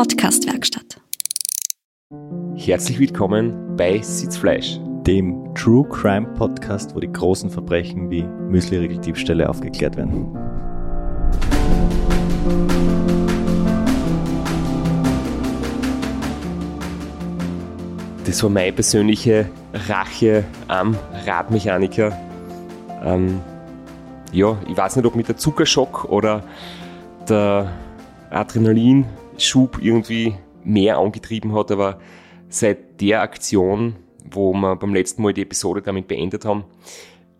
Podcast-Werkstatt. Herzlich willkommen bei Sitzfleisch, dem True Crime Podcast, wo die großen Verbrechen wie Müsli-Riegel-Diebstähle aufgeklärt werden. Das war meine persönliche Rache am Radmechaniker. Ähm, ja, ich weiß nicht, ob mit der Zuckerschock oder der Adrenalinschub irgendwie mehr angetrieben hat, aber seit der Aktion, wo wir beim letzten Mal die Episode damit beendet haben,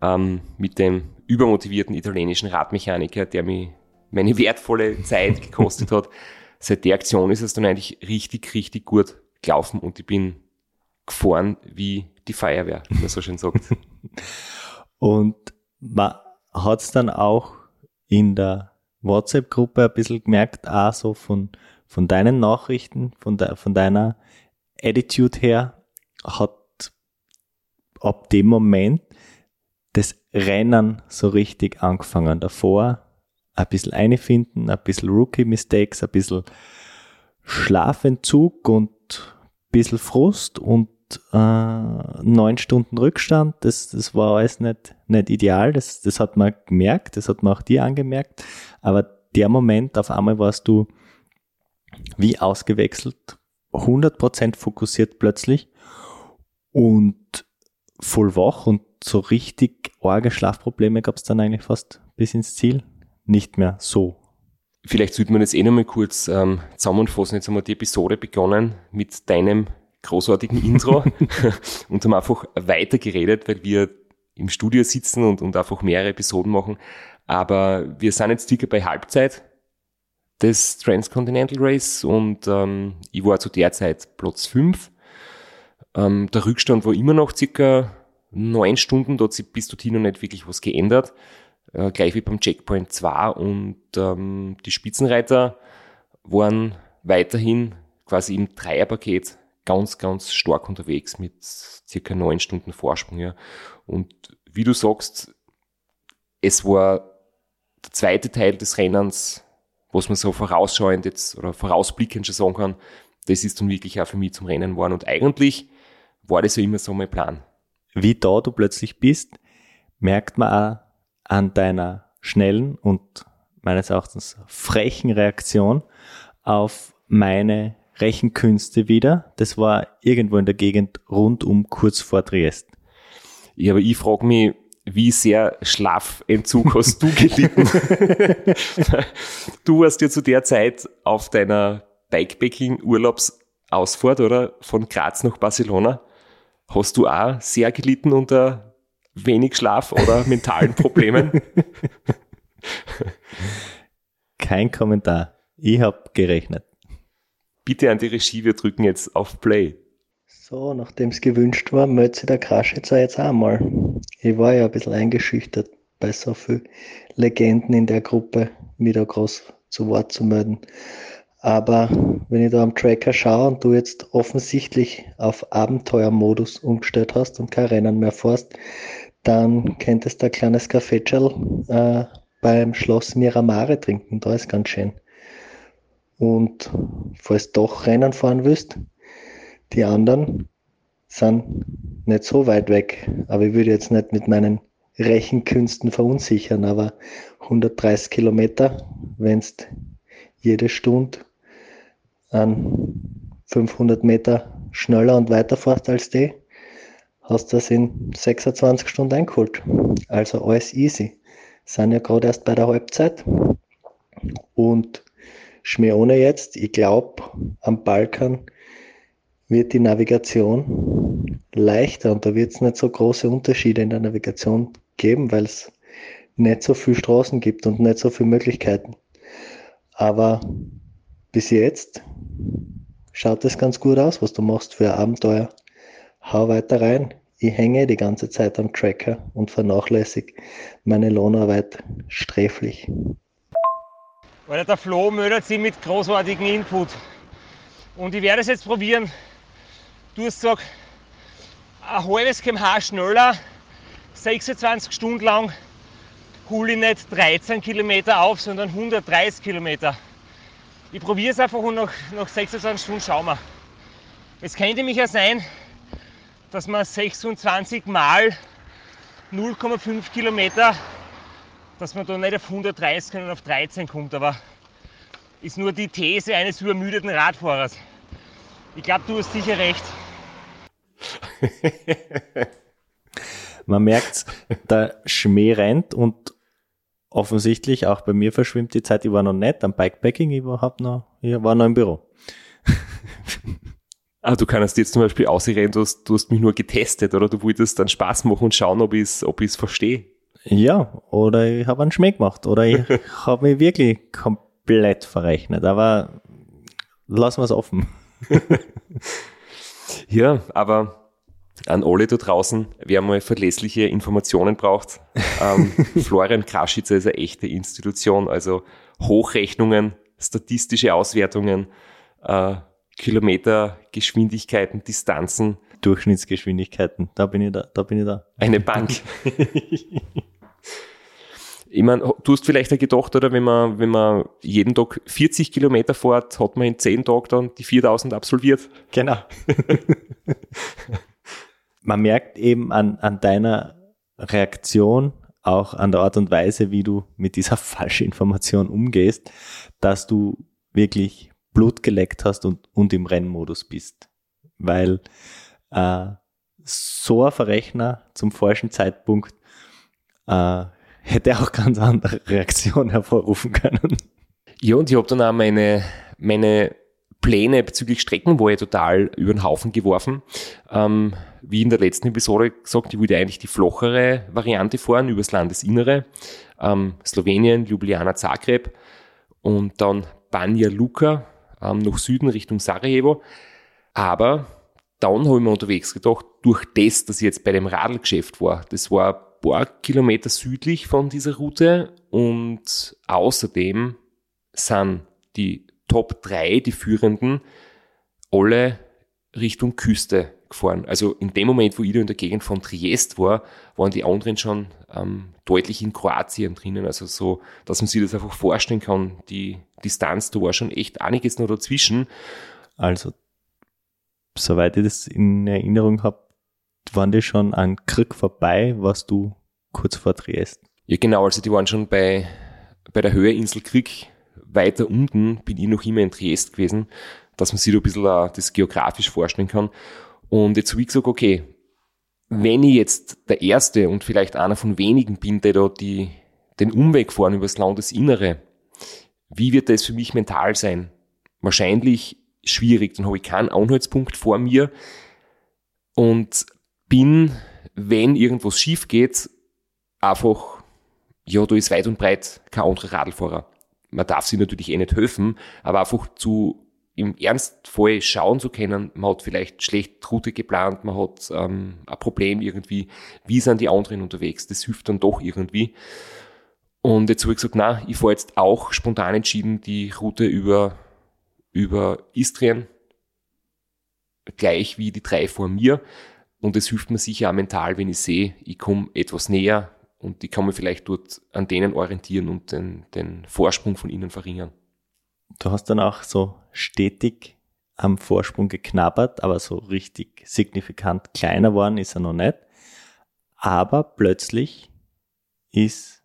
ähm, mit dem übermotivierten italienischen Radmechaniker, der mir meine wertvolle Zeit gekostet hat, seit der Aktion ist es dann eigentlich richtig, richtig gut gelaufen und ich bin gefahren wie die Feuerwehr, wie man so schön sagt. und man hat es dann auch in der WhatsApp-Gruppe ein bisschen gemerkt, auch so von, von deinen Nachrichten, von, de, von deiner Attitude her, hat ab dem Moment das Rennen so richtig angefangen. Davor ein bisschen einfinden, ein bisschen Rookie-Mistakes, ein bisschen Schlafentzug und ein bisschen Frust und äh, neun Stunden Rückstand. Das, das war alles nicht, nicht ideal. Das, das hat man gemerkt, das hat man auch dir angemerkt. Aber der Moment, auf einmal warst du wie ausgewechselt, 100% fokussiert plötzlich und voll wach und so richtig arge Schlafprobleme gab es dann eigentlich fast bis ins Ziel nicht mehr so. Vielleicht sollte man jetzt eh nochmal kurz ähm, zusammenfassen. Jetzt haben wir die Episode begonnen mit deinem großartigen Intro und haben einfach weitergeredet, weil wir im Studio sitzen und, und einfach mehrere Episoden machen. Aber wir sind jetzt circa bei Halbzeit des Transcontinental Race und ähm, ich war zu der Zeit Platz 5. Ähm, der Rückstand war immer noch circa neun Stunden, da hat sich bis dorthin noch nicht wirklich was geändert. Äh, gleich wie beim Checkpoint 2 und ähm, die Spitzenreiter waren weiterhin quasi im Dreierpaket ganz, ganz stark unterwegs mit circa neun Stunden Vorsprung. Ja. Und wie du sagst, es war der zweite Teil des Rennens, was man so vorausschauend jetzt oder vorausblickend schon sagen kann, das ist dann wirklich auch für mich zum Rennen geworden. Und eigentlich war das ja immer so mein Plan. Wie da du plötzlich bist, merkt man auch an deiner schnellen und meines Erachtens frechen Reaktion auf meine Rechenkünste wieder. Das war irgendwo in der Gegend rund um kurz vor Triest. Ja, aber ich frage mich, wie sehr Schlafentzug hast du gelitten? du warst ja zu der Zeit auf deiner Bikepacking-Urlaubsausfahrt, oder? Von Graz nach Barcelona. Hast du auch sehr gelitten unter wenig Schlaf oder mentalen Problemen? Kein Kommentar. Ich habe gerechnet. Bitte an die Regie, wir drücken jetzt auf Play. So, nachdem es gewünscht war, meldet sich der Kraschitzer jetzt auch mal. Ich war ja ein bisschen eingeschüchtert, bei so vielen Legenden in der Gruppe wieder groß zu Wort zu melden. Aber wenn ich da am Tracker schaue und du jetzt offensichtlich auf Abenteuermodus umgestellt hast und kein Rennen mehr fährst, dann könntest du ein kleines Kaffeetschal äh, beim Schloss Miramare trinken. Da ist ganz schön. Und falls doch Rennen fahren willst, die anderen sind nicht so weit weg. Aber ich würde jetzt nicht mit meinen Rechenkünsten verunsichern, aber 130 Kilometer, wenn du jede Stunde an 500 Meter schneller und weiter fährst als die, hast du das in 26 Stunden eingeholt. Also alles easy. Sind ja gerade erst bei der Halbzeit und Schmeone jetzt. Ich glaube, am Balkan wird die Navigation leichter und da wird es nicht so große Unterschiede in der Navigation geben, weil es nicht so viele Straßen gibt und nicht so viele Möglichkeiten. Aber bis jetzt schaut es ganz gut aus, was du machst für ein Abenteuer. Hau weiter rein. Ich hänge die ganze Zeit am Tracker und vernachlässige meine Lohnarbeit sträflich. Weil der Flo meldet sich mit großartigem Input. Und ich werde es jetzt probieren. Du hast gesagt, ein halbes kmh schneller, 26 Stunden lang, hole ich nicht 13 Kilometer auf, sondern 130 Kilometer. Ich probiere es einfach und nach, nach 26 Stunden schauen wir. Es könnte nämlich ja sein, dass man 26 mal 0,5 Kilometer, dass man da nicht auf 130, sondern auf 13 kommt. Aber ist nur die These eines übermüdeten Radfahrers. Ich glaube, du hast sicher recht. Man merkt, der Schmäh rennt und offensichtlich auch bei mir verschwimmt die Zeit. Ich war noch nicht am Bikepacking, ich war, noch, ich war noch im Büro. Ah, du kannst jetzt zum Beispiel ausrennen, du hast, du hast mich nur getestet oder du wolltest dann Spaß machen und schauen, ob ich es ob verstehe. Ja, oder ich habe einen Schmäh gemacht oder ich habe mich wirklich komplett verrechnet, aber lassen wir es offen. ja, aber an alle da draußen, wer mal verlässliche Informationen braucht, ähm, Florian Kraschitzer ist eine echte Institution, also Hochrechnungen, statistische Auswertungen, äh, Kilometergeschwindigkeiten, Distanzen. Durchschnittsgeschwindigkeiten, da bin ich da, da bin ich da. Eine Bank. ich meine, du hast vielleicht gedacht, oder wenn man, wenn man jeden Tag 40 Kilometer fährt, hat man in 10 Tagen dann die 4000 absolviert. Genau. man merkt eben an, an deiner Reaktion, auch an der Art und Weise, wie du mit dieser falschen Information umgehst, dass du wirklich Blut geleckt hast und, und im Rennmodus bist. Weil äh, so ein Verrechner zum falschen Zeitpunkt äh, hätte auch ganz andere Reaktionen hervorrufen können. Ja, und ich habe dann auch meine, meine Pläne bezüglich Streckenwahl total über den Haufen geworfen. Ähm, wie in der letzten Episode gesagt, ich wollte eigentlich die flochere Variante fahren übers Landesinnere. Ähm, Slowenien, Ljubljana, Zagreb und dann Banja Luka ähm, nach Süden Richtung Sarajevo. Aber dann habe ich mir unterwegs gedacht, durch das, dass ich jetzt bei dem Radlgeschäft war, das war ein paar Kilometer südlich von dieser Route und außerdem sind die Top 3, die führenden, alle Richtung Küste gefahren. Also in dem Moment, wo ich da in der Gegend von Triest war, waren die anderen schon ähm, deutlich in Kroatien drinnen. Also so, dass man sich das einfach vorstellen kann. Die Distanz, da war schon echt einiges noch dazwischen. Also, soweit ich das in Erinnerung habe, waren die schon an Krieg vorbei, was du kurz vor Triest? Ja, genau. Also die waren schon bei, bei der Höheinsel Krieg weiter unten, bin ich noch immer in Triest gewesen, dass man sich da ein bisschen das geografisch vorstellen kann. Und jetzt habe ich gesagt, okay, wenn ich jetzt der Erste und vielleicht einer von wenigen bin, der da die, den Umweg fahren übers Landesinnere, wie wird das für mich mental sein? Wahrscheinlich schwierig, dann habe ich keinen Anhaltspunkt vor mir und bin, wenn irgendwas schief geht, einfach, ja, da ist weit und breit kein anderer Radlfahrer. Man darf sich natürlich eh nicht helfen, aber einfach zu im Ernstfall schauen zu können, man hat vielleicht schlecht Route geplant, man hat ähm, ein Problem irgendwie, wie sind die anderen unterwegs, das hilft dann doch irgendwie. Und jetzt habe ich gesagt, na, ich fahre jetzt auch spontan entschieden die Route über, über Istrien, gleich wie die drei vor mir. Und es hilft mir sicher auch mental, wenn ich sehe, ich komme etwas näher und ich kann mich vielleicht dort an denen orientieren und den, den Vorsprung von ihnen verringern. Du hast dann auch so stetig am Vorsprung geknabbert, aber so richtig signifikant kleiner worden ist er noch nicht. Aber plötzlich ist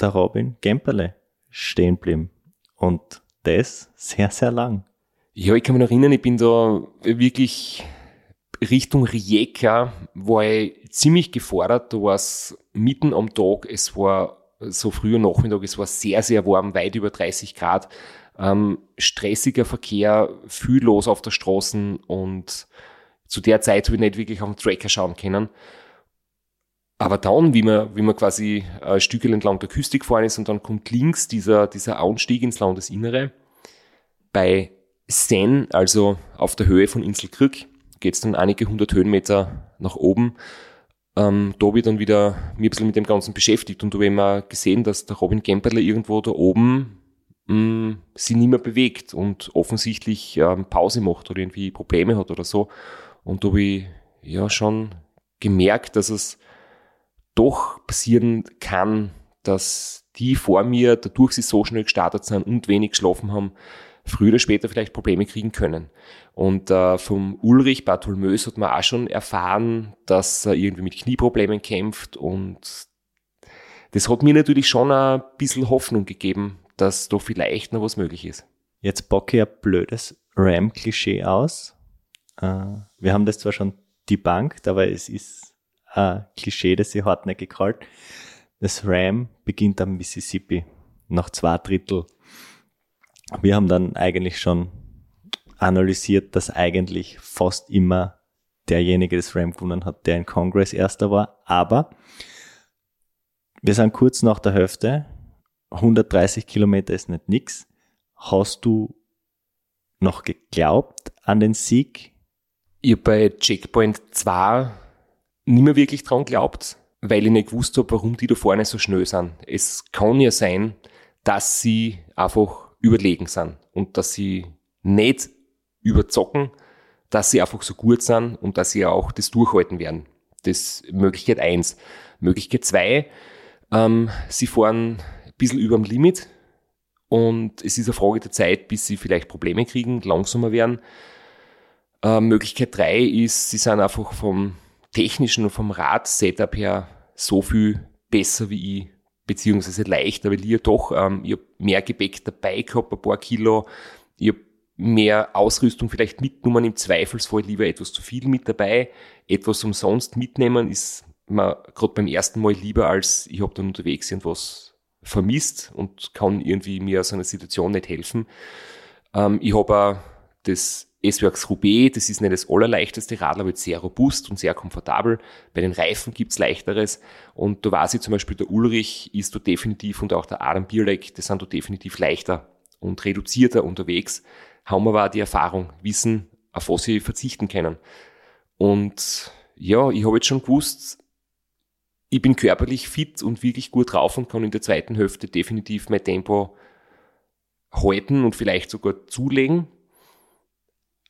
der Robin Gemperle stehen geblieben. Und das sehr, sehr lang. Ja, ich kann mich noch erinnern, ich bin da wirklich Richtung Rijeka, war ich ziemlich gefordert. Da war es mitten am Tag, es war so früher Nachmittag, es war sehr, sehr warm, weit über 30 Grad ähm, stressiger Verkehr, viel los auf der Straße und zu der Zeit habe ich nicht wirklich auf den Tracker schauen können. Aber dann, wie man, wie man quasi ein Stück entlang der Küste gefahren ist und dann kommt links dieser, dieser Anstieg ins Landesinnere, bei Sen, also auf der Höhe von Insel Krück, geht es dann einige hundert Höhenmeter nach oben. Ähm, da habe ich dann wieder mich ein bisschen mit dem Ganzen beschäftigt und habe mal gesehen, dass der Robin Gemperle irgendwo da oben mh, mm, sie nicht mehr bewegt und offensichtlich ähm, Pause macht oder irgendwie Probleme hat oder so. Und da habe ich ja schon gemerkt, dass es doch passieren kann, dass die vor mir, dadurch sie so schnell gestartet sind und wenig geschlafen haben, früher oder später vielleicht Probleme kriegen können. Und äh, vom Ulrich Bartholmös hat man auch schon erfahren, dass er irgendwie mit Knieproblemen kämpft und das hat mir natürlich schon ein bisschen Hoffnung gegeben, dass da vielleicht noch was möglich ist. Jetzt bocke ich ein blödes Ram-Klischee aus. Äh, wir haben das zwar schon debunked, aber es ist ein Klischee, das sie hartnäckig gehalten. Das Ram beginnt am Mississippi, nach zwei Drittel. Wir haben dann eigentlich schon analysiert, dass eigentlich fast immer derjenige das Ram gewonnen hat, der in Congress erster war. Aber wir sind kurz nach der Hälfte. 130 Kilometer ist nicht nix. Hast du noch geglaubt an den Sieg? Ich habe bei Checkpoint 2 nicht mehr wirklich dran geglaubt, weil ich nicht gewusst habe, warum die da vorne so schnell sind. Es kann ja sein, dass sie einfach überlegen sind und dass sie nicht überzocken, dass sie einfach so gut sind und dass sie auch das durchhalten werden. Das Möglichkeit eins. Möglichkeit zwei ähm, sie fahren ein bisschen über dem Limit und es ist eine Frage der Zeit, bis sie vielleicht Probleme kriegen, langsamer werden. Äh, Möglichkeit drei ist, sie sind einfach vom technischen und vom Rad-Setup her so viel besser wie ich, beziehungsweise leichter, weil ich doch, ähm, ich habe mehr Gepäck dabei gehabt, ein paar Kilo, ich habe mehr Ausrüstung vielleicht mitgenommen, im Zweifelsfall lieber etwas zu viel mit dabei, etwas umsonst mitnehmen ist man gerade beim ersten Mal lieber als ich habe dann unterwegs irgendwas vermisst und kann irgendwie mir aus einer Situation nicht helfen. Ähm, ich habe auch das S-Works Roubaix, das ist nicht das allerleichteste Radl, aber sehr robust und sehr komfortabel. Bei den Reifen gibt's leichteres und da weiß ich zum Beispiel, der Ulrich ist da definitiv und auch der Adam Bierleck, die sind da definitiv leichter und reduzierter unterwegs, haben aber auch die Erfahrung, wissen, auf was sie verzichten können. Und ja, ich habe jetzt schon gewusst, ich bin körperlich fit und wirklich gut drauf und kann in der zweiten Hälfte definitiv mein Tempo halten und vielleicht sogar zulegen.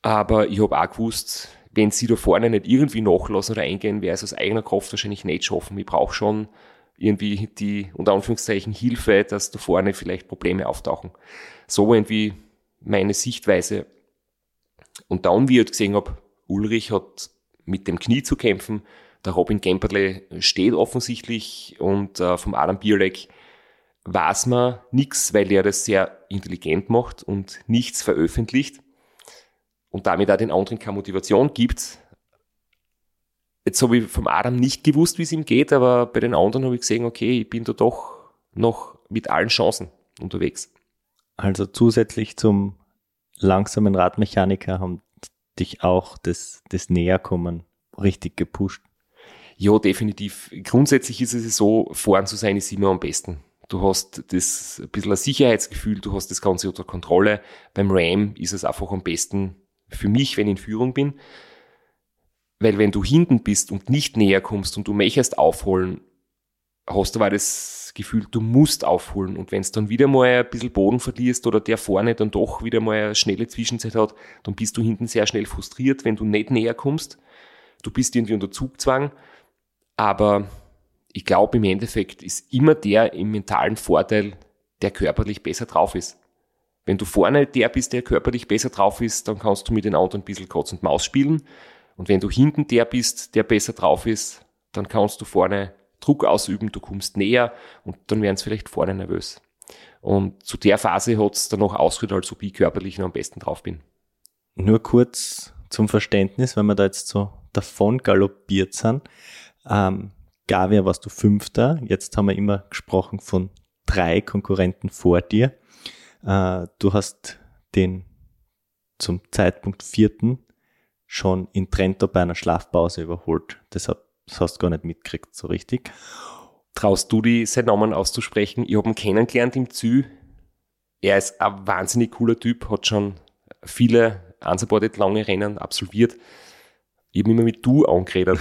Aber ich habe auch gewusst, wenn sie da vorne nicht irgendwie nachlassen oder eingehen, wäre es aus eigener Kraft wahrscheinlich nicht schaffen. Ich brauche schon irgendwie die, unter Anführungszeichen, Hilfe, dass da vorne vielleicht Probleme auftauchen. So irgendwie meine Sichtweise. Und dann, wie ich halt gesehen habe, Ulrich hat mit dem Knie zu kämpfen, der Robin Gemperle steht offensichtlich und äh, vom Adam Bierleck weiß man nichts, weil er das sehr intelligent macht und nichts veröffentlicht und damit auch den anderen keine Motivation gibt. Jetzt habe ich vom Adam nicht gewusst, wie es ihm geht, aber bei den anderen habe ich gesehen, okay, ich bin da doch noch mit allen Chancen unterwegs. Also zusätzlich zum langsamen Radmechaniker haben dich auch das, das Näherkommen richtig gepusht. Ja, definitiv. Grundsätzlich ist es so, fahren zu sein ist immer am besten. Du hast das ein bisschen ein Sicherheitsgefühl, du hast das Ganze unter Kontrolle. Beim Ram ist es einfach am besten für mich, wenn ich in Führung bin. Weil wenn du hinten bist und nicht näher kommst und du möchtest aufholen, hast du aber das Gefühl, du musst aufholen. Und wenn es dann wieder mal ein bisschen Boden verlierst oder der vorne dann doch wieder mal eine schnelle Zwischenzeit hat, dann bist du hinten sehr schnell frustriert, wenn du nicht näher kommst. Du bist irgendwie unter Zugzwang aber ich glaube, im Endeffekt ist immer der im mentalen Vorteil, der körperlich besser drauf ist. Wenn du vorne der bist, der körperlich besser drauf ist, dann kannst du mit den anderen ein bisschen Katz und Maus spielen. Und wenn du hinten der bist, der besser drauf ist, dann kannst du vorne Druck ausüben, du kommst näher und dann werden sie vielleicht vorne nervös. Und zu der Phase hat es dann noch ausgehört, als ob ich körperlich noch am besten drauf bin. Nur kurz zum Verständnis, wenn wir da jetzt so davon galoppiert sind. Ähm, Gavia warst du Fünfter. Jetzt haben wir immer gesprochen von drei Konkurrenten vor dir. Äh, du hast den zum Zeitpunkt vierten schon in Trento bei einer Schlafpause überholt. Deshalb das hast du gar nicht mitgekriegt, so richtig. Traust du die seinen Namen auszusprechen? Ich habe ihn kennengelernt im Zü. Er ist ein wahnsinnig cooler Typ, hat schon viele unsupported lange Rennen absolviert. Ich habe immer mit du angeredet.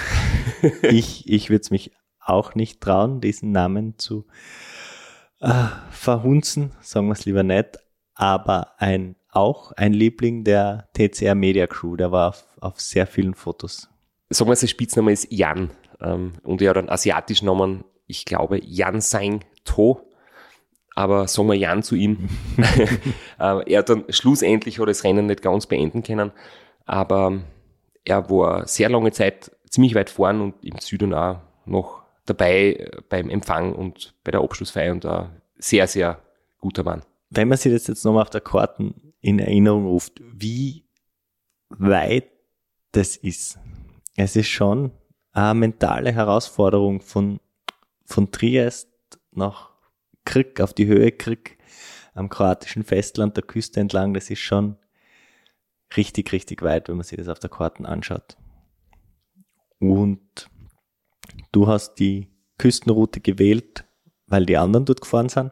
ich ich würde es mich auch nicht trauen, diesen Namen zu äh, verhunzen, sagen wir es lieber nicht. Aber ein auch ein Liebling der TCR Media Crew, der war auf, auf sehr vielen Fotos. Sagen wir, sein Spitzname ist Jan ähm, und er hat einen asiatischen Namen, ich glaube Jan Sang To. aber sagen wir Jan zu ihm. Äh, er hat dann schlussendlich hat das Rennen nicht ganz beenden können, aber er war sehr lange Zeit ziemlich weit vorn und im Süden auch noch dabei äh, beim Empfang und bei der Abschlussfeier und ein sehr, sehr guter Mann. Wenn man sich das jetzt nochmal auf der Karten in Erinnerung ruft, wie weit das ist. Es ist schon eine mentale Herausforderung von, von Triest nach Krieg, auf die Höhe Krieg, am kroatischen Festland der Küste entlang. Das ist schon richtig, richtig weit, wenn man sich das auf der Karten anschaut. Und du hast die Küstenroute gewählt, weil die anderen dort gefahren sind.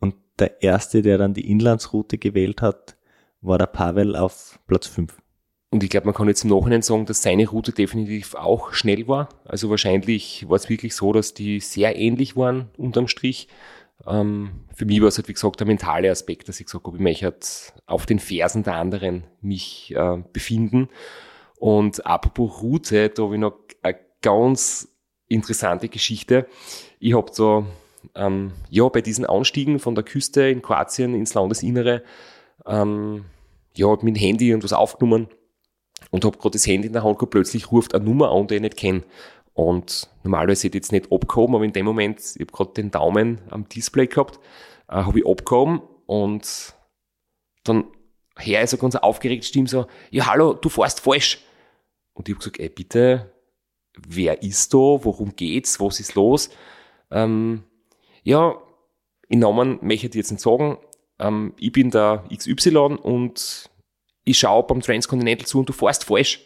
Und der erste, der dann die Inlandsroute gewählt hat, war der Pavel auf Platz 5. Und ich glaube, man kann jetzt im Nachhinein sagen, dass seine Route definitiv auch schnell war. Also wahrscheinlich war es wirklich so, dass die sehr ähnlich waren unterm Strich. Ähm, für mich war es halt, wie gesagt, der mentale Aspekt, dass ich gesagt habe, ich möchte halt auf den Fersen der anderen mich äh, befinden. Und apropos Route, da habe ich noch eine ganz interessante Geschichte. Ich habe so, ähm, ja, bei diesen Anstiegen von der Küste in Kroatien ins Landesinnere, ähm, ja, mit dem Handy und was aufgenommen und habe gerade das Handy in der Hand gehabt, plötzlich ruft eine Nummer an, die ich nicht kenne. Und normalerweise hätte ich jetzt nicht abgehoben, aber in dem Moment, ich habe gerade den Daumen am Display gehabt, äh, habe ich abgehoben und dann her ist eine ganz aufgeregte Stimme so, ja hallo, du fährst falsch. Und ich habe gesagt, ey bitte, wer ist da, worum geht's, was ist los? Ähm, ja, in Namen möchte ich jetzt nicht sagen, ähm, ich bin der XY und ich schaue beim Transcontinental zu und du fährst falsch.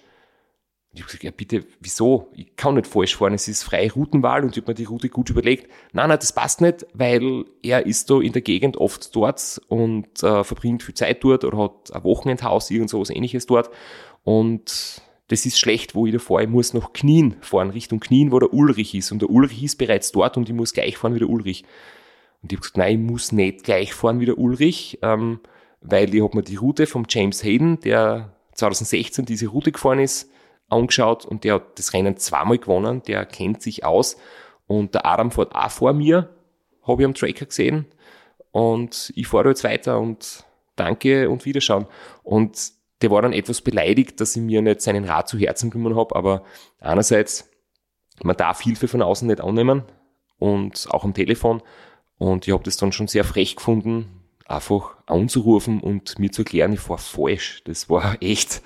Ich habe gesagt, ja bitte, wieso? Ich kann nicht falsch fahren, es ist freie Routenwahl und ich habe mir die Route gut überlegt. Nein, nein, das passt nicht, weil er ist da in der Gegend oft dort und äh, verbringt viel Zeit dort oder hat ein Wochenendhaus, irgend so was ähnliches dort. Und das ist schlecht, wo ich da fahre. Ich muss nach Knien fahren, Richtung Knien, wo der Ulrich ist. Und der Ulrich ist bereits dort und ich muss gleich fahren wie der Ulrich. Und ich habe gesagt, nein, ich muss nicht gleich fahren wie der Ulrich. Ähm, weil ich habe mir die Route vom James Hayden, der 2016 diese Route gefahren ist, angeschaut und der hat das Rennen zweimal gewonnen, der kennt sich aus und der Adam fährt auch vor mir, habe ich am Tracker gesehen und ich fahre jetzt weiter und danke und Wiederschauen. Und der war dann etwas beleidigt, dass ich mir nicht seinen Rat zu Herzen genommen habe, aber einerseits, man darf Hilfe von außen nicht annehmen und auch am Telefon und ich habe das dann schon sehr frech gefunden, einfach anzurufen und mir zu erklären, ich war falsch. Das war echt,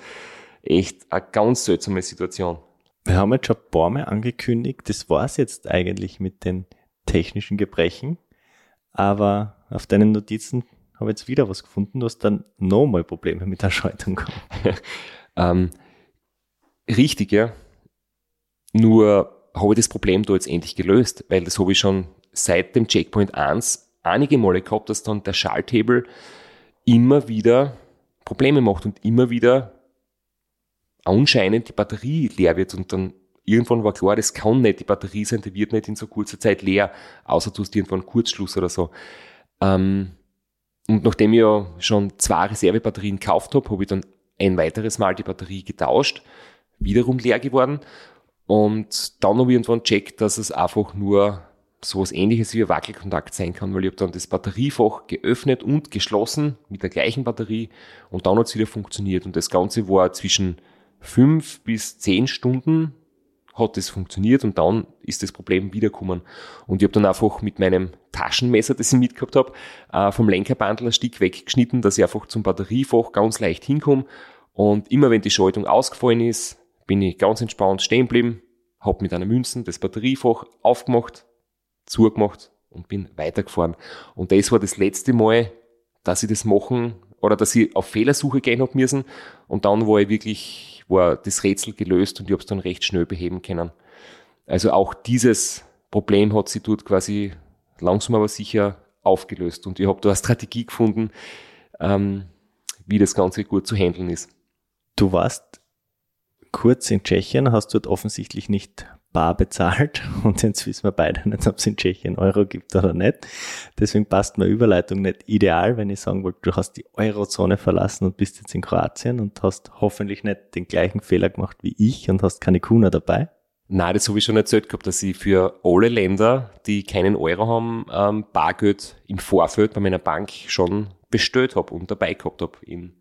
echt eine ganz seltsame Situation. Wir haben jetzt schon ein paar Mal angekündigt, das war es jetzt eigentlich mit den technischen Gebrechen. Aber auf deinen Notizen habe jetzt wieder was gefunden. Du hast dann nochmal Probleme mit der Schaltung ähm, richtig, ja. Nur habe ich das Problem da jetzt endlich gelöst, weil das habe ich schon seit dem Checkpoint 1 einige Male gehabt, dass dann der Schalthebel immer wieder Probleme macht und immer wieder anscheinend die Batterie leer wird und dann irgendwann war klar, das kann nicht die Batterie sein, die wird nicht in so kurzer Zeit leer, außer du hast irgendwann einen Kurzschluss oder so. Ähm, und nachdem ich ja schon zwei Reservebatterien gekauft habe, habe ich dann ein weiteres Mal die Batterie getauscht, wiederum leer geworden. Und dann habe ich irgendwann checkt, dass es einfach nur sowas ähnliches wie ein Wackelkontakt sein kann, weil ich habe dann das Batteriefach geöffnet und geschlossen mit der gleichen Batterie und dann hat es wieder funktioniert. Und das Ganze war zwischen fünf bis zehn Stunden hat es funktioniert und dann ist das Problem wiedergekommen. Und ich habe dann einfach mit meinem Taschenmesser, das ich mitgehabt habe, äh, vom Lenkerbandel ein Stück weggeschnitten, dass ich einfach zum Batteriefach ganz leicht hinkomme. Und immer wenn die Schaltung ausgefallen ist, bin ich ganz entspannt stehen geblieben, habe mit einer Münzen das Batteriefach aufgemacht, zugemacht und bin weitergefahren. Und das war das letzte Mal, dass ich das machen oder dass ich auf Fehlersuche gehen habe müssen. Und dann war ich wirklich, war das Rätsel gelöst und ich habe es dann recht schnell beheben können. Also auch dieses Problem hat sie dort quasi langsam aber sicher aufgelöst. Und ich habe da eine Strategie gefunden, ähm, wie das Ganze gut zu handeln ist. Du warst kurz in Tschechien, hast dort offensichtlich nicht bar bezahlt und jetzt wissen wir beide nicht, ob es in Tschechien Euro gibt oder nicht. Deswegen passt meine Überleitung nicht ideal, wenn ich sagen wollte, du hast die Eurozone verlassen und bist jetzt in Kroatien und hast hoffentlich nicht den gleichen Fehler gemacht wie ich und hast keine Kuna dabei. Nein, das habe ich schon erzählt gehabt, dass ich für alle Länder, die keinen Euro haben, ähm, Bargeld im Vorfeld bei meiner Bank schon bestellt habe und dabei gehabt habe in,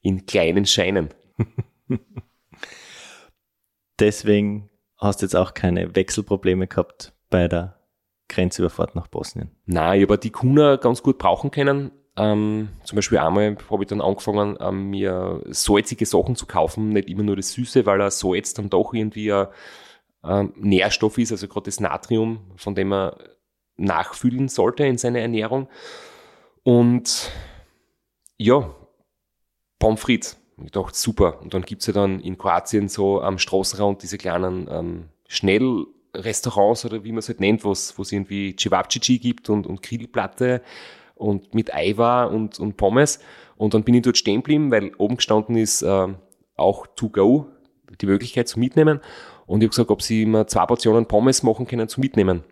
in kleinen Scheinen. Deswegen hast jetzt auch keine Wechselprobleme gehabt bei der Grenzüberfahrt nach Bosnien. Nein, ich habe die Kuna ganz gut brauchen können. Ähm, zum Beispiel einmal habe ich dann angefangen, ähm, mir salzige Sachen zu kaufen, nicht immer nur das Süße, weil er Salz dann doch irgendwie ein ähm, Nährstoff ist, also gerade das Natrium, von dem man nachfüllen sollte in seiner Ernährung. Und ja, Pommes frites. Ich dachte, super. Und dann gibt's ja dann in Kroatien so am Straßenrand diese kleinen ähm, Schnellrestaurants oder wie man es halt nennt, wo es irgendwie Cevapcici gibt und, und Grillplatte und mit Eiwa und, und Pommes. Und dann bin ich dort stehen geblieben, weil oben gestanden ist äh, auch to go, die Möglichkeit zu mitnehmen. Und ich habe gesagt, ob sie mir zwei Portionen Pommes machen können zu mitnehmen.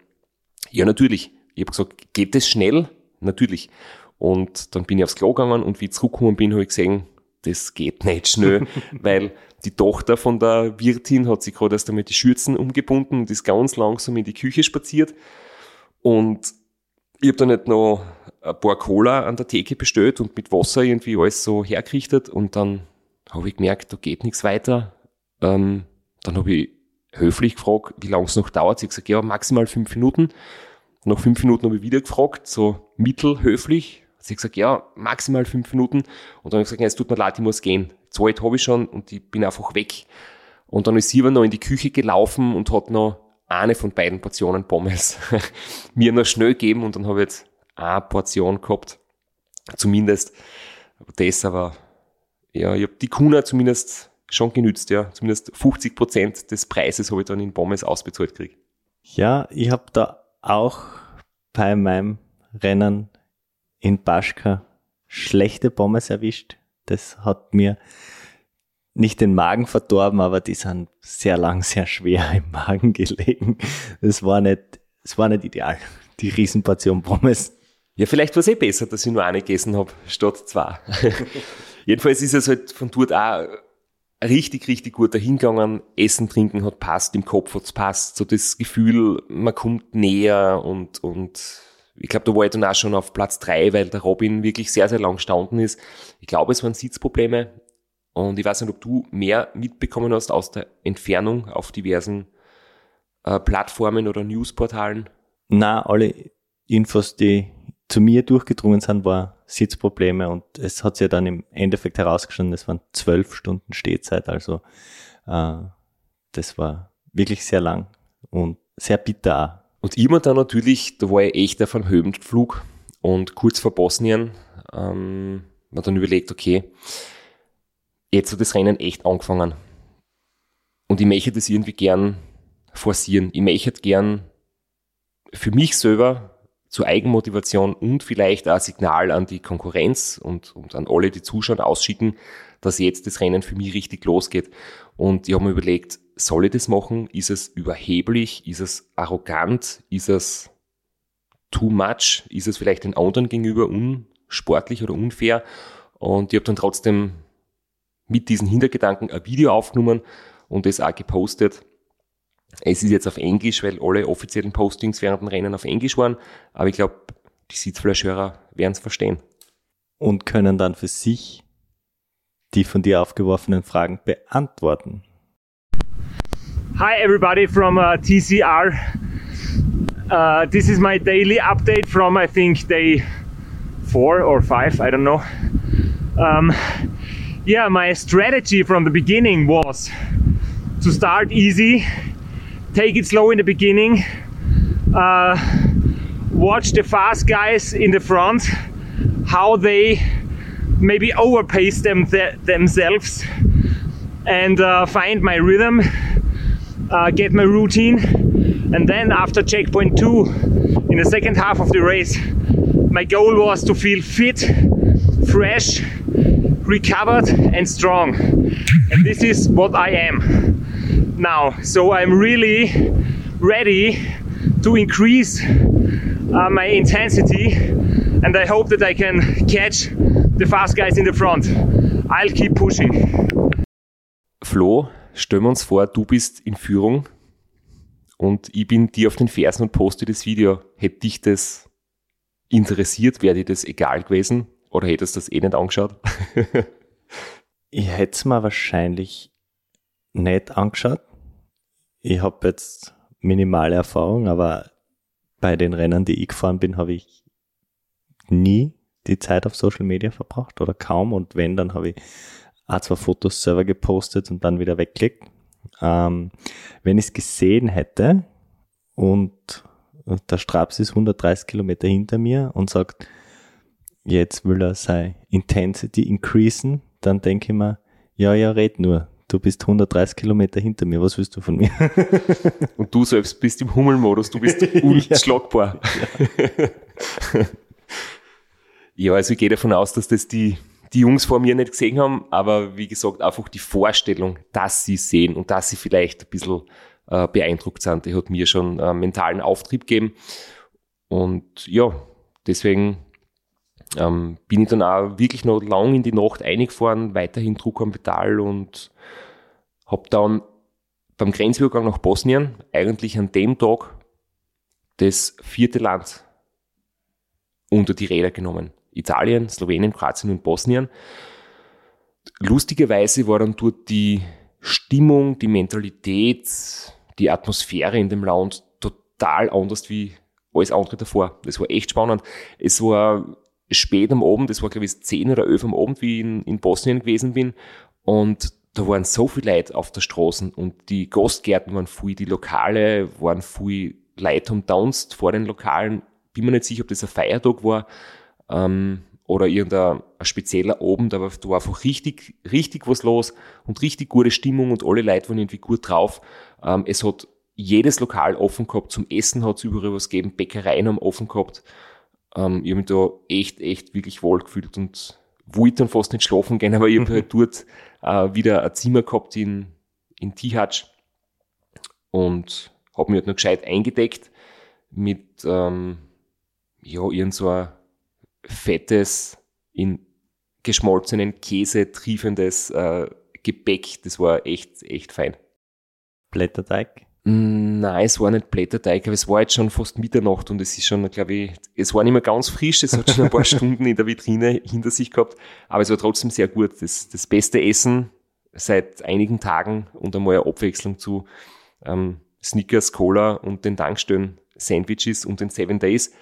Ja, natürlich. Ich habe gesagt, geht das schnell? Natürlich. Und dann bin ich aufs Klo gegangen und wie ich zurückgekommen bin, habe ich gesehen, das geht nicht schnell, weil die Tochter von der Wirtin hat sich gerade erst einmal die Schürzen umgebunden und ist ganz langsam in die Küche spaziert. Und ich habe dann nicht noch ein paar Cola an der Theke bestellt und mit Wasser irgendwie alles so hergerichtet und dann habe ich gemerkt, da geht nichts weiter. Ähm, dann habe ich höflich gefragt, wie lange es noch dauert. Sie hat gesagt, ja, maximal fünf Minuten. Nach fünf Minuten habe ich wieder gefragt, so mittelhöflich. Sie hat gesagt, ja, maximal fünf Minuten. Und dann habe ich gesagt, ja, es tut mir leid, ich muss gehen. Zeit habe ich schon und ich bin einfach weg. Und dann ist sie aber noch in die Küche gelaufen und hat noch eine von beiden Portionen Pommes mir noch schnell gegeben und dann habe ich jetzt eine Portion gehabt. Zumindest. Das aber, ja, ich habe die Kuna zumindest schon genützt, ja. Zumindest 50 Prozent des Preises habe ich dann in Pommes ausbezahlt gekriegt. Ja, ich habe da auch bei meinem Rennen in Baschka schlechte Pommes erwischt. Das hat mir nicht den Magen verdorben, aber die sind sehr lang, sehr schwer im Magen gelegen. Das war nicht, das war nicht ideal. Die Riesenportion Pommes. Ja, vielleicht war es eh besser, dass ich nur eine gegessen habe, statt zwei. Jedenfalls ist es halt von dort auch richtig, richtig gut dahingegangen. Essen, Trinken hat passt, im Kopf hat's passt. So das Gefühl, man kommt näher und, und ich glaube, da war ich dann auch schon auf Platz drei, weil der Robin wirklich sehr, sehr lang gestanden ist. Ich glaube, es waren Sitzprobleme. Und ich weiß nicht, ob du mehr mitbekommen hast aus der Entfernung auf diversen äh, Plattformen oder Newsportalen. Na, alle Infos, die zu mir durchgedrungen sind, war Sitzprobleme und es hat sich ja dann im Endeffekt herausgestellt, es waren zwölf Stunden Stehzeit, also äh, das war wirklich sehr lang und sehr bitter. Und immer dann natürlich, da war ich echt auf einem Höhenflug und kurz vor Bosnien ähm, man dann überlegt, okay, jetzt hat das Rennen echt angefangen. Und ich möchte das irgendwie gern forcieren. Ich möchte gern für mich selber zur Eigenmotivation und vielleicht auch Signal an die Konkurrenz und, und an alle, die zuschauen, ausschicken, dass jetzt das Rennen für mich richtig losgeht. Und ich habe mir überlegt, soll ich das machen? Ist es überheblich? Ist es arrogant? Ist es too much? Ist es vielleicht den anderen gegenüber unsportlich oder unfair? Und ich habe dann trotzdem mit diesen Hintergedanken ein Video aufgenommen und es auch gepostet. Es ist jetzt auf Englisch, weil alle offiziellen Postings während dem Rennen auf Englisch waren, aber ich glaube, die Sitzfleischhörer werden es verstehen. Und können dann für sich die von dir aufgeworfenen Fragen beantworten. Hi everybody from uh, TCR. Uh, this is my daily update from I think day four or five, I don't know. Um, yeah, my strategy from the beginning was to start easy take it slow in the beginning. Uh, watch the fast guys in the front, how they maybe overpace them th themselves, and uh, find my rhythm, uh, get my routine, and then after checkpoint two, in the second half of the race, my goal was to feel fit, fresh, recovered, and strong. And this is what I am now. So I'm really ready to increase uh, my intensity and I hope that I can catch the fast guys in the front. I'll keep pushing. Flo, stellen wir uns vor, du bist in Führung und ich bin dir auf den Fersen und poste das Video. Hätte dich das interessiert, wäre dir das egal gewesen oder hättest du das eh nicht angeschaut? ich hätte es mir wahrscheinlich nicht angeschaut. Ich habe jetzt minimale Erfahrung, aber bei den Rennen, die ich gefahren bin, habe ich nie die Zeit auf Social Media verbracht oder kaum. Und wenn, dann habe ich ein, zwei Fotos selber gepostet und dann wieder weggelegt. Ähm, wenn ich es gesehen hätte und der Straps ist 130 Kilometer hinter mir und sagt, jetzt will er seine Intensity increasen, dann denke ich mir, ja, ja, red nur. Du bist 130 Kilometer hinter mir, was willst du von mir? Und du selbst bist im Hummelmodus, du bist unschlagbar. Ja. ja, also ich gehe davon aus, dass das die, die Jungs vor mir nicht gesehen haben, aber wie gesagt, einfach die Vorstellung, dass sie sehen und dass sie vielleicht ein bisschen äh, beeindruckt sind, die hat mir schon äh, mentalen Auftrieb gegeben. Und ja, deswegen ähm, bin ich dann auch wirklich noch lang in die Nacht eingefahren, weiterhin Druck am Pedal und habe dann beim Grenzübergang nach Bosnien eigentlich an dem Tag das vierte Land unter die Räder genommen. Italien, Slowenien, Kroatien und Bosnien. Lustigerweise war dann dort die Stimmung, die Mentalität, die Atmosphäre in dem Land total anders wie alles andere davor. Das war echt spannend. Es war spät am Abend, das war glaube ich 10 oder 11 am Abend, wie ich in, in Bosnien gewesen bin. Und da waren so viele Leute auf der Straße und die Gastgärten waren voll, die Lokale waren voll, Leute umtanzt vor den Lokalen. Bin mir nicht sicher, ob das ein Feiertag war ähm, oder irgendein spezieller Abend, aber da war einfach richtig, richtig was los und richtig gute Stimmung und alle Leute waren irgendwie gut drauf. Ähm, es hat jedes Lokal offen gehabt, zum Essen hat es überall was gegeben, Bäckereien haben offen gehabt. Ähm, ich habe mich da echt, echt wirklich wohl gefühlt und wollte dann fast nicht schlafen gehen, aber ich habe halt dort äh, wieder ein Zimmer gehabt in, in Tihatsch und habe mich halt noch gescheit eingedeckt mit ähm, ja, irgend so ein fettes, in geschmolzenen Käse triefendes äh, Gebäck. Das war echt, echt fein. Blätterteig? Mm, nein, es war nicht Blätterteig, aber es war jetzt schon fast Mitternacht und es ist schon, glaube ich, es war nicht mehr ganz frisch, es hat schon ein paar Stunden in der Vitrine hinter sich gehabt, aber es war trotzdem sehr gut. Das, das beste Essen seit einigen Tagen und einmal eine Abwechslung zu ähm, Snickers, Cola und den Tankstellen Sandwiches und den Seven Days.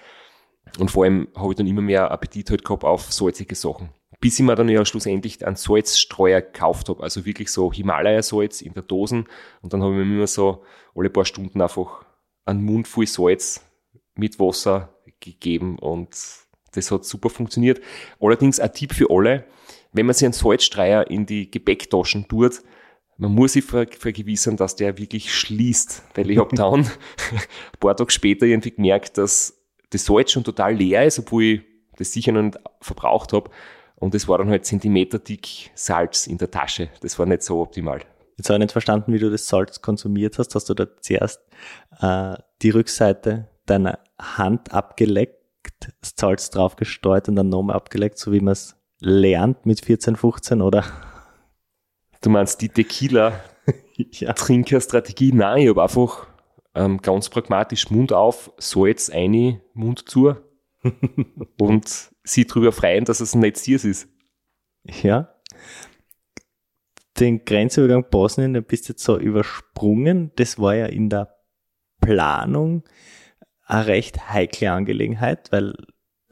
Und vor allem habe ich dann immer mehr Appetit halt gehabt auf salzige Sachen. Bis ich mir dann ja schlussendlich einen Salzstreuer gekauft habe, also wirklich so Himalaya-Salz in der Dosen. Und dann habe ich mir immer so alle paar Stunden einfach einen Mund voll Salz mit Wasser gegeben. Und das hat super funktioniert. Allerdings ein Tipp für alle, wenn man sich einen Salzstreuer in die Gepäcktaschen tut, man muss sich vergewissern, dass der wirklich schließt, weil ich habe dann ein paar Tage später irgendwie gemerkt, dass das Salz schon total leer ist, obwohl ich das sicher noch nicht verbraucht habe. Und es war dann halt zentimeterdick Salz in der Tasche. Das war nicht so optimal. Jetzt habe ich nicht verstanden, wie du das Salz konsumiert hast. Hast du da zuerst äh, die Rückseite deiner Hand abgeleckt, das Salz drauf gestreut und dann nochmal abgeleckt, so wie man es lernt mit 14, 15, oder? Du meinst die Tequila-Trinkerstrategie? ja. Nein, ich habe einfach ähm, ganz pragmatisch Mund auf, Salz eine, Mund zu und sie darüber freuen, dass es ein Netziers ist. Ja. Den Grenzübergang Bosnien, da bist du jetzt so übersprungen. Das war ja in der Planung eine recht heikle Angelegenheit, weil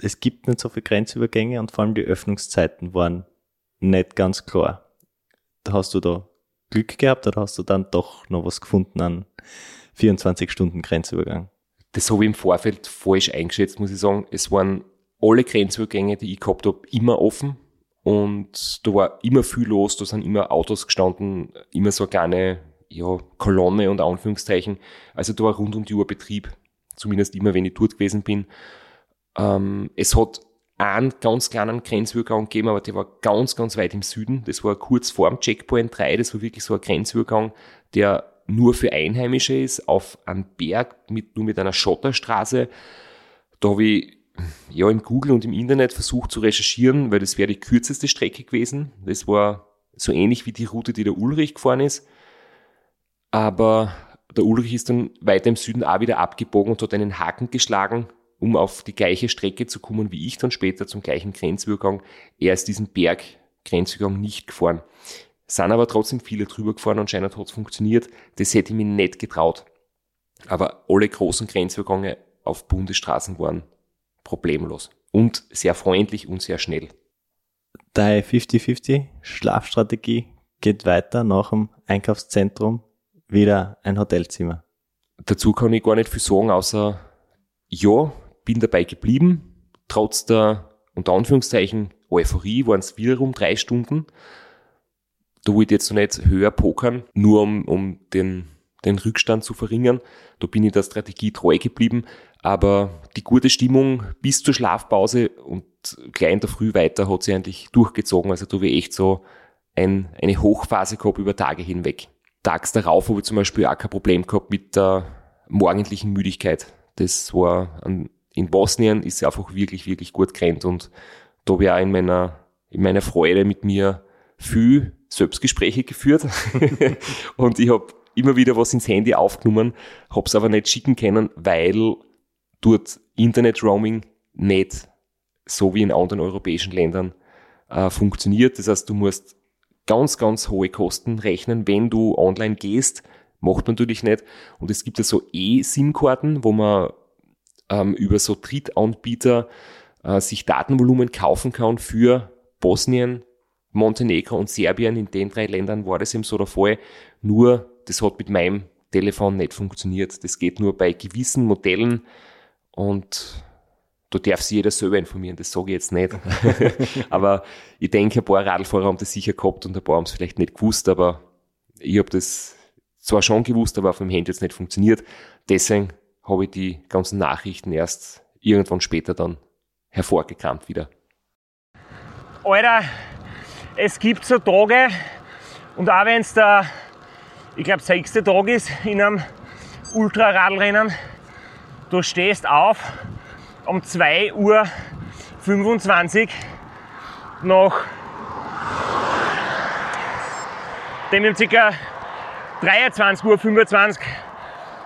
es gibt nicht so viele Grenzübergänge und vor allem die Öffnungszeiten waren nicht ganz klar. Da hast du da Glück gehabt oder hast du dann doch noch was gefunden an 24 Stunden Grenzübergang? Das habe ich im Vorfeld falsch eingeschätzt, muss ich sagen. Es waren alle Grenzübergänge, die ich gehabt habe, immer offen. Und da war immer viel los, da sind immer Autos gestanden, immer so eine kleine ja, Kolonne und Anführungszeichen. Also da war rund um die Uhr Betrieb, zumindest immer, wenn ich dort gewesen bin. Ähm, es hat einen ganz kleinen Grenzübergang gegeben, aber der war ganz, ganz weit im Süden. Das war kurz vor dem Checkpoint 3, das war wirklich so ein Grenzübergang, der nur für Einheimische ist, auf einem Berg mit, nur mit einer Schotterstraße. Da habe ich ja, im Google und im Internet versucht zu recherchieren, weil das wäre die kürzeste Strecke gewesen. Das war so ähnlich wie die Route, die der Ulrich gefahren ist. Aber der Ulrich ist dann weiter im Süden auch wieder abgebogen und hat einen Haken geschlagen, um auf die gleiche Strecke zu kommen wie ich dann später zum gleichen Grenzübergang. Er ist diesen Berg Grenzübergang nicht gefahren. Sind aber trotzdem viele drüber gefahren und scheinbar hat es funktioniert. Das hätte ich mir nicht getraut. Aber alle großen Grenzübergänge auf Bundesstraßen waren problemlos und sehr freundlich und sehr schnell. Deine 50-50 Schlafstrategie geht weiter nach dem Einkaufszentrum wieder ein Hotelzimmer. Dazu kann ich gar nicht viel sagen, außer ja, bin dabei geblieben. Trotz der, unter Anführungszeichen, Euphorie waren es wiederum drei Stunden. Da wollte ich jetzt noch nicht höher pokern, nur um, um den, den Rückstand zu verringern. Da bin ich der Strategie treu geblieben. Aber die gute Stimmung bis zur Schlafpause und gleich in der Früh weiter hat sie eigentlich durchgezogen. Also da habe ich echt so ein, eine Hochphase gehabt über Tage hinweg. Tags darauf habe ich zum Beispiel auch kein Problem gehabt mit der morgendlichen Müdigkeit. Das war an, in Bosnien ist sie einfach wirklich, wirklich gut gerannt und da habe ich auch in meiner, in meiner Freude mit mir viel Selbstgespräche geführt und ich habe immer wieder was ins Handy aufgenommen, habe es aber nicht schicken können, weil dort Internet-Roaming nicht so wie in anderen europäischen Ländern äh, funktioniert. Das heißt, du musst ganz, ganz hohe Kosten rechnen, wenn du online gehst. Macht man natürlich nicht. Und es gibt ja so E-SIM-Karten, wo man ähm, über so Drittanbieter äh, sich Datenvolumen kaufen kann für Bosnien, Montenegro und Serbien. In den drei Ländern war das eben so der Fall. Nur, das hat mit meinem Telefon nicht funktioniert. Das geht nur bei gewissen Modellen und da darf sich jeder selber informieren, das sage ich jetzt nicht. aber ich denke, ein paar Radlfahrer haben das sicher gehabt und ein paar haben es vielleicht nicht gewusst, aber ich habe das zwar schon gewusst, aber auf dem Handy jetzt nicht funktioniert. Deswegen habe ich die ganzen Nachrichten erst irgendwann später dann hervorgekramt wieder. Alter, es gibt so Tage, und auch wenn es der, ich glaube, sechste Tag ist in einem Ultraradlrennen, du stehst auf um 2.25 Uhr nach dem ich ca. 23.25 Uhr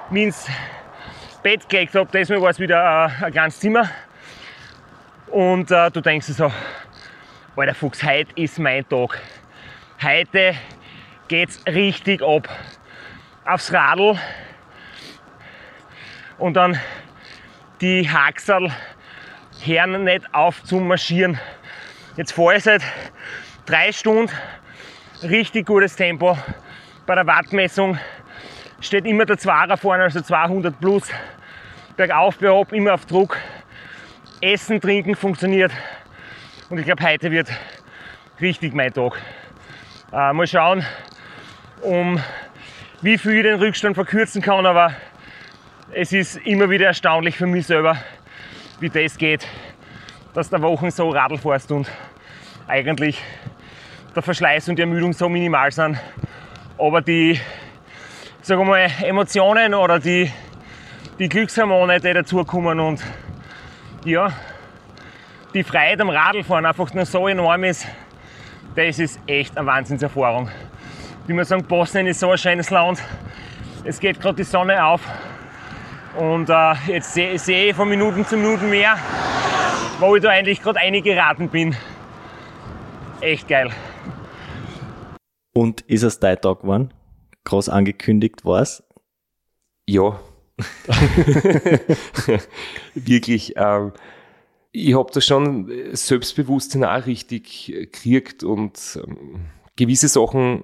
mich ins Bett gelegt habe. Diesmal war es wieder äh, ein kleines Zimmer. Und äh, du denkst dir so, Alter Fuchs, heute ist mein Tag. Heute geht's richtig ab. Aufs Radl und dann die Haxel hören nicht auf zu marschieren. Jetzt fahre ich seit drei Stunden richtig gutes Tempo. Bei der Wattmessung steht immer der Zwarer vorne, also 200 plus. Bergauf, bergab, immer auf Druck. Essen, Trinken funktioniert. Und ich glaube, heute wird richtig mein Tag. Äh, mal schauen, um wie viel ich den Rückstand verkürzen kann, aber es ist immer wieder erstaunlich für mich selber, wie das geht, dass du Wochen so Radl fährst und eigentlich der Verschleiß und die Ermüdung so minimal sind. Aber die wir mal, Emotionen oder die, die Glückshormone, die dazukommen und ja, die Freiheit am Radlfahren einfach nur so enorm ist, das ist echt eine Wahnsinnserfahrung. Wie man sagen, Bosnien ist so ein schönes Land. Es geht gerade die Sonne auf. Und äh, jetzt sehe seh ich von Minuten zu Minuten mehr, wo ich da eigentlich gerade eingeraten bin. Echt geil. Und ist es dein Tag geworden? Groß angekündigt war es? Ja. Wirklich. Ähm, ich habe da schon Selbstbewusstsein auch richtig gekriegt und ähm, gewisse Sachen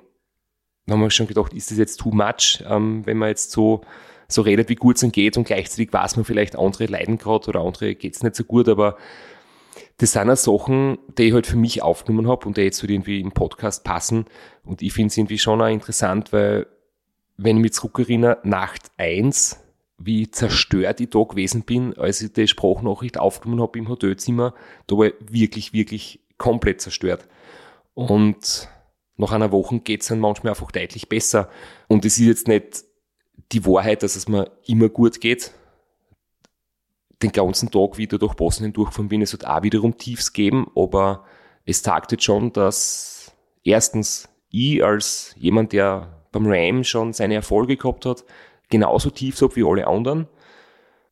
haben wir schon gedacht, ist das jetzt too much, ähm, wenn man jetzt so so redet, wie gut es ihm geht und gleichzeitig weiß man vielleicht, andere leiden gerade oder andere geht es nicht so gut, aber das sind auch Sachen, die ich halt für mich aufgenommen habe und die jetzt halt irgendwie im Podcast passen. Und ich finde es irgendwie schon auch interessant, weil wenn ich mich zurückerinnere, Nacht eins wie zerstört ich da gewesen bin, als ich die Sprachnachricht aufgenommen habe im Hotelzimmer, da war ich wirklich, wirklich komplett zerstört. Und nach einer Woche geht es dann manchmal einfach deutlich besser. Und es ist jetzt nicht die Wahrheit, dass es mir immer gut geht. Den ganzen Tag wieder durch Bosnien durchgefahren bin, es hat auch wiederum Tiefs geben, aber es tagt jetzt schon, dass erstens ich als jemand, der beim Ram schon seine Erfolge gehabt hat, genauso tief so wie alle anderen,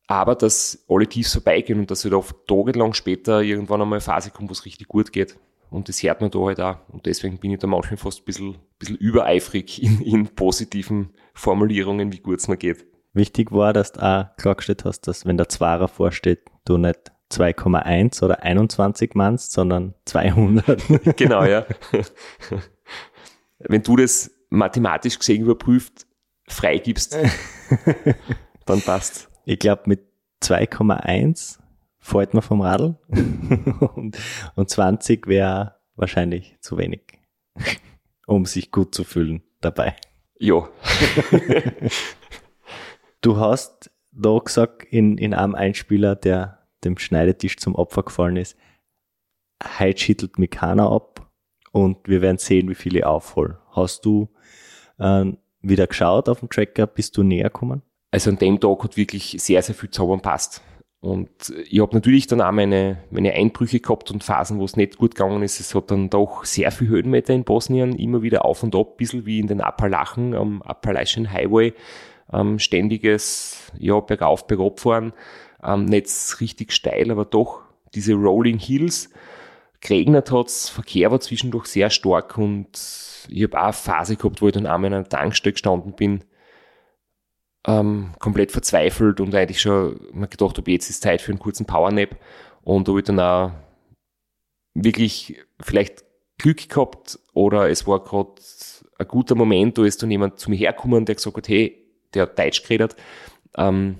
aber dass alle Tiefs vorbeigehen und dass halt oft tagelang später irgendwann einmal eine Phase kommt, wo es richtig gut geht. Und das hört man da halt auch. Und deswegen bin ich da manchmal fast ein bisschen, bisschen übereifrig in, in positiven Formulierungen, wie gut es mir geht. Wichtig war, dass du auch klargestellt hast, dass wenn der Zwarer vorsteht, du nicht 2,1 oder 21 meinst, sondern 200. genau, ja. wenn du das mathematisch gesehen überprüft freigibst, dann passt. Ich glaube, mit 2,1 fällt man vom Radl und, und 20 wäre wahrscheinlich zu wenig, um sich gut zu fühlen dabei. Ja. du hast da gesagt, in, in einem Einspieler, der dem Schneidetisch zum Opfer gefallen ist, heute schüttelt mich keiner ab und wir werden sehen, wie viele aufholen. Hast du äh, wieder geschaut auf dem Tracker? Bist du näher gekommen? Also an dem Tag hat wirklich sehr, sehr viel zusammenpasst. Und ich habe natürlich dann auch meine, meine Einbrüche gehabt und Phasen, wo es nicht gut gegangen ist. Es hat dann doch sehr viel Höhenmeter in Bosnien, immer wieder auf und ab, ein bisschen wie in den Appalachen am Appalachian Highway. Ähm, ständiges, ja, bergauf, bergab fahren. Ähm, nicht richtig steil, aber doch diese Rolling Hills. Geregnet hat's, Verkehr war zwischendurch sehr stark und ich habe auch eine Phase gehabt, wo ich dann einmal in einer Tankstelle gestanden bin, ähm, komplett verzweifelt und eigentlich schon mir gedacht habe, jetzt ist Zeit für einen kurzen Powernap. Und habe ich dann auch wirklich vielleicht Glück gehabt oder es war gerade ein guter Moment, da ist dann jemand zu mir hergekommen, der gesagt hat, hey, der hat Deutsch geredet, ähm,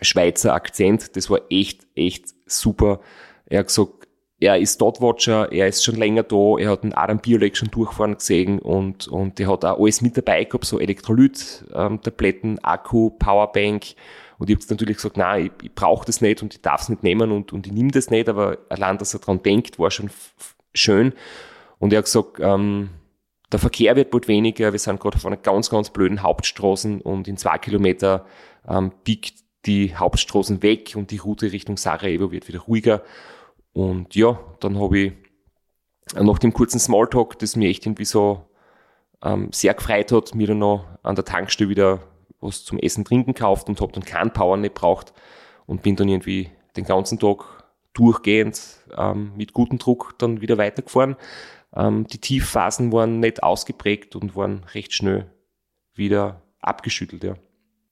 Schweizer Akzent, das war echt, echt super. Er hat gesagt, er ist Dotwatcher, er ist schon länger da, er hat einen Adam schon durchfahren gesehen und, und er hat auch alles mit dabei gehabt, so Elektrolyt-Tabletten, Akku, Powerbank. Und ich habe natürlich gesagt, nein, ich, ich brauche das nicht und ich darf es nicht nehmen und, und ich nehme das nicht, aber allein, dass er dran denkt, war schon schön. Und er hat gesagt, ähm, der Verkehr wird bald weniger, wir sind gerade auf einer ganz, ganz blöden Hauptstraße und in zwei Kilometer ähm, biegt die Hauptstraßen weg und die Route Richtung Sarajevo wird wieder ruhiger. Und ja, dann habe ich nach dem kurzen Smalltalk, das mir echt irgendwie so ähm, sehr gefreut hat, mir dann noch an der Tankstelle wieder was zum Essen, Trinken gekauft und habe dann keinen Power nicht braucht und bin dann irgendwie den ganzen Tag durchgehend ähm, mit gutem Druck dann wieder weitergefahren. Ähm, die Tiefphasen waren nicht ausgeprägt und waren recht schnell wieder abgeschüttelt, ja.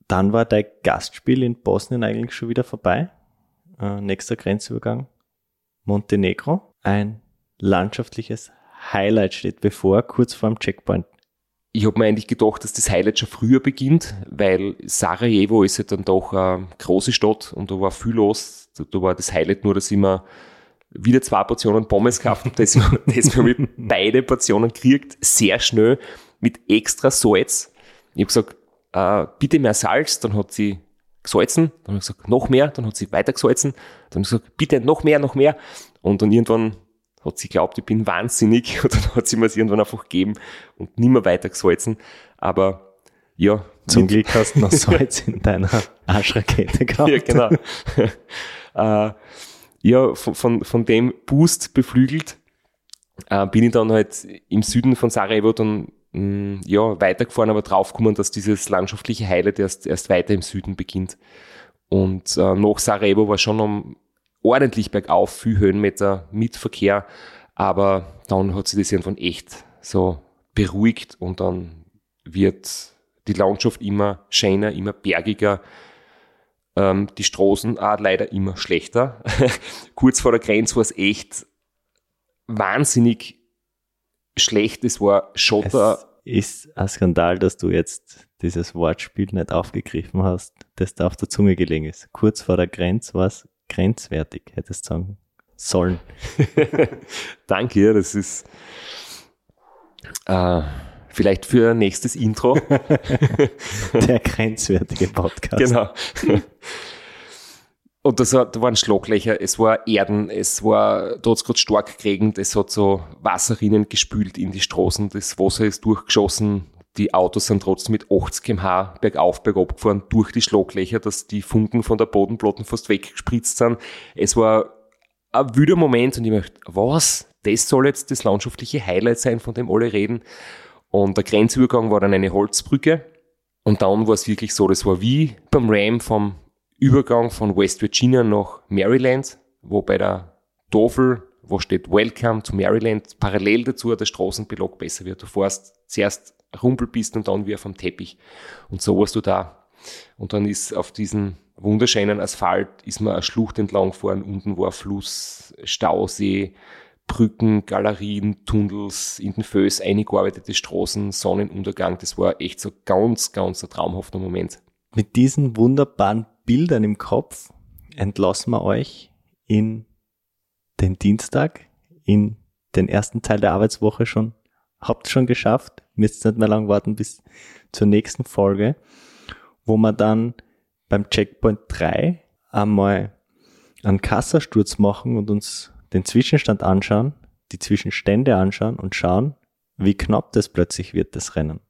Dann war dein Gastspiel in Bosnien eigentlich schon wieder vorbei. Äh, nächster Grenzübergang Montenegro. Ein landschaftliches Highlight steht bevor, kurz vor dem Checkpoint. Ich habe mir eigentlich gedacht, dass das Highlight schon früher beginnt, weil Sarajevo ist ja dann doch eine große Stadt und da war viel los. Da war das Highlight nur, dass ich mir wieder zwei Portionen Pommes gekauft habe. Das, das habe ich beide Portionen gekriegt, sehr schnell, mit extra Salz. Ich habe gesagt, äh, bitte mehr Salz, dann hat sie gesalzen, dann habe ich gesagt, noch mehr, dann hat sie weiter gesalzen, dann habe ich gesagt, bitte noch mehr, noch mehr. Und dann irgendwann hat sie glaubt, ich bin wahnsinnig und dann hat sie mir es irgendwann einfach gegeben und nicht mehr weiter gesalzen. Aber ja. Zum Glück hast du noch Salz in deiner Arschrakete gehabt. Ja, genau. äh, ja, von, von, von dem Boost beflügelt äh, bin ich dann halt im Süden von Sarajevo dann Mm, ja, weitergefahren, aber draufgekommen, dass dieses landschaftliche Highlight erst, erst weiter im Süden beginnt. Und äh, nach Sarajevo war schon um, ordentlich bergauf, viel Höhenmeter mit Verkehr, aber dann hat sich das irgendwann echt so beruhigt und dann wird die Landschaft immer schöner, immer bergiger, ähm, die Straßen auch leider immer schlechter. Kurz vor der Grenze war es echt wahnsinnig schlecht, es war Schotter. Es ist ein Skandal, dass du jetzt dieses Wortspiel nicht aufgegriffen hast, das da auf der Zunge gelegen ist. Kurz vor der Grenze war es grenzwertig, hättest du sagen sollen. Danke, ja, das ist äh, vielleicht für nächstes Intro. der grenzwertige Podcast. Genau. Und das da waren Schlaglöcher, es war Erden, es war, da hat es gerade stark geregnet, es hat so Wasserrinnen gespült in die Straßen, das Wasser ist durchgeschossen, die Autos sind trotzdem mit 80 km/h bergauf, bergab gefahren durch die Schlaglöcher, dass die Funken von der Bodenplatte fast weggespritzt sind. Es war ein wüder Moment und ich dachte, was? Das soll jetzt das landschaftliche Highlight sein, von dem alle reden. Und der Grenzübergang war dann eine Holzbrücke Und dann war es wirklich so, das war wie beim Ram vom Übergang von West Virginia nach Maryland, wo bei der Tafel, wo steht Welcome to Maryland, parallel dazu der Straßenbelag besser wird. Du fährst zuerst rumpel bist und dann wie auf dem Teppich. Und so warst du da. Und dann ist auf diesen wunderschönen Asphalt ist man eine Schlucht entlang gefahren, unten war Fluss, Stausee, Brücken, Galerien, Tunnels, in den Föß eingearbeitete Straßen, Sonnenuntergang. Das war echt so ganz, ganz ein traumhafter Moment. Mit diesen wunderbaren Bildern im Kopf entlassen wir euch in den Dienstag, in den ersten Teil der Arbeitswoche schon. Habt schon geschafft. Müsst nicht mehr lang warten bis zur nächsten Folge, wo wir dann beim Checkpoint 3 einmal einen Kassasturz machen und uns den Zwischenstand anschauen, die Zwischenstände anschauen und schauen, wie knapp das plötzlich wird, das Rennen.